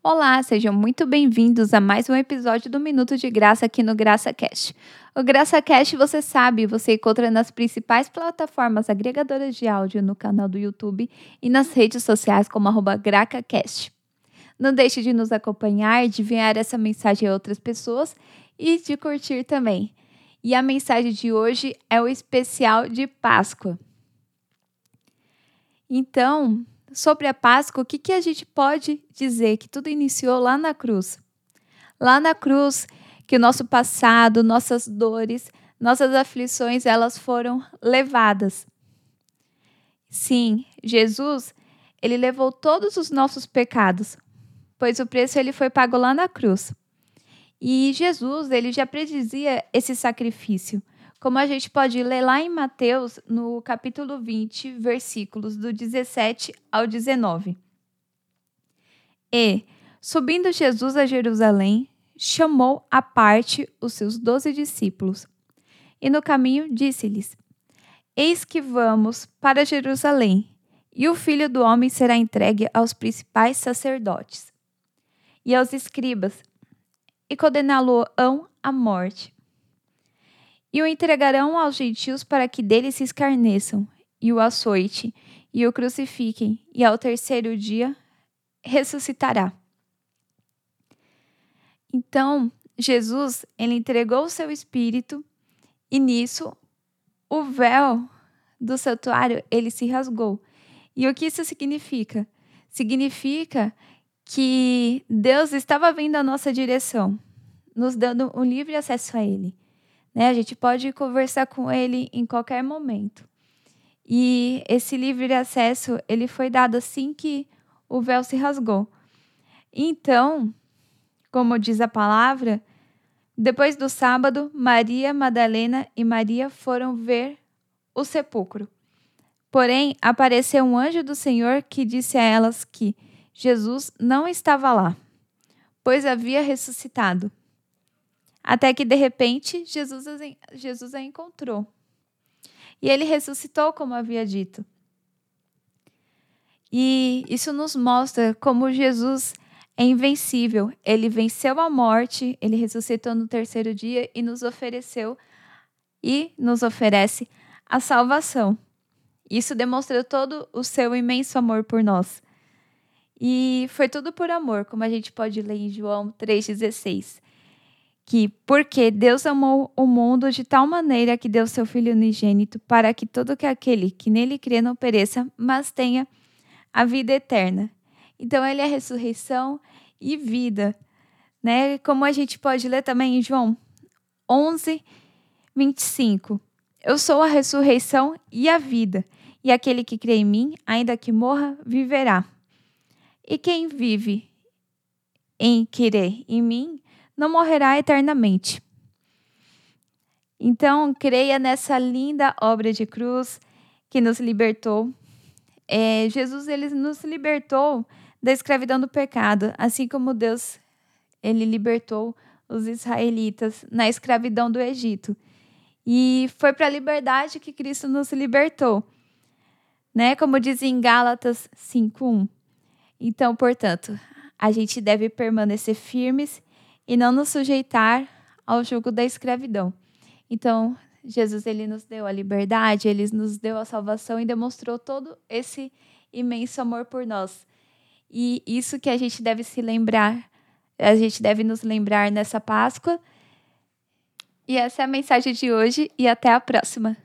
Olá, sejam muito bem-vindos a mais um episódio do Minuto de Graça aqui no Graça Cast. O Graça Cast, você sabe, você encontra nas principais plataformas agregadoras de áudio no canal do YouTube e nas redes sociais como GracaCast. Não deixe de nos acompanhar, de enviar essa mensagem a outras pessoas e de curtir também. E a mensagem de hoje é o especial de Páscoa. Então, sobre a Páscoa, o que, que a gente pode dizer? Que tudo iniciou lá na cruz. Lá na cruz, que o nosso passado, nossas dores, nossas aflições, elas foram levadas. Sim, Jesus, ele levou todos os nossos pecados, pois o preço ele foi pago lá na cruz. E Jesus, ele já predizia esse sacrifício como a gente pode ler lá em Mateus, no capítulo 20, versículos do 17 ao 19. E, subindo Jesus a Jerusalém, chamou à parte os seus doze discípulos. E no caminho disse-lhes: Eis que vamos para Jerusalém, e o filho do homem será entregue aos principais sacerdotes e aos escribas, e condená-lo-ão à morte e o entregarão aos gentios para que dele se escarneçam, e o açoite, e o crucifiquem, e ao terceiro dia ressuscitará. Então, Jesus, ele entregou o seu espírito, e nisso o véu do santuário, ele se rasgou. E o que isso significa? Significa que Deus estava vindo à nossa direção, nos dando um livre acesso a ele. Né? A gente pode conversar com ele em qualquer momento. E esse livre acesso ele foi dado assim que o véu se rasgou. Então, como diz a palavra, depois do sábado, Maria Madalena e Maria foram ver o sepulcro. Porém, apareceu um anjo do Senhor que disse a elas que Jesus não estava lá, pois havia ressuscitado. Até que, de repente, Jesus, Jesus a encontrou. E ele ressuscitou, como havia dito. E isso nos mostra como Jesus é invencível. Ele venceu a morte, ele ressuscitou no terceiro dia e nos ofereceu e nos oferece a salvação. Isso demonstrou todo o seu imenso amor por nós. E foi tudo por amor, como a gente pode ler em João 3,16 que porque Deus amou o mundo de tal maneira que deu seu Filho unigênito para que todo que aquele que nele crê não pereça, mas tenha a vida eterna. Então ele é ressurreição e vida, né? Como a gente pode ler também em João 11, 25. Eu sou a ressurreição e a vida, e aquele que crê em mim, ainda que morra, viverá. E quem vive em crer em mim, não morrerá eternamente. Então, creia nessa linda obra de cruz que nos libertou. É, Jesus ele nos libertou da escravidão do pecado, assim como Deus ele libertou os israelitas na escravidão do Egito. E foi para a liberdade que Cristo nos libertou. Né? Como diz em Gálatas 5:1. Então, portanto, a gente deve permanecer firmes e não nos sujeitar ao jugo da escravidão. Então, Jesus ele nos deu a liberdade, ele nos deu a salvação e demonstrou todo esse imenso amor por nós. E isso que a gente deve se lembrar, a gente deve nos lembrar nessa Páscoa. E essa é a mensagem de hoje e até a próxima.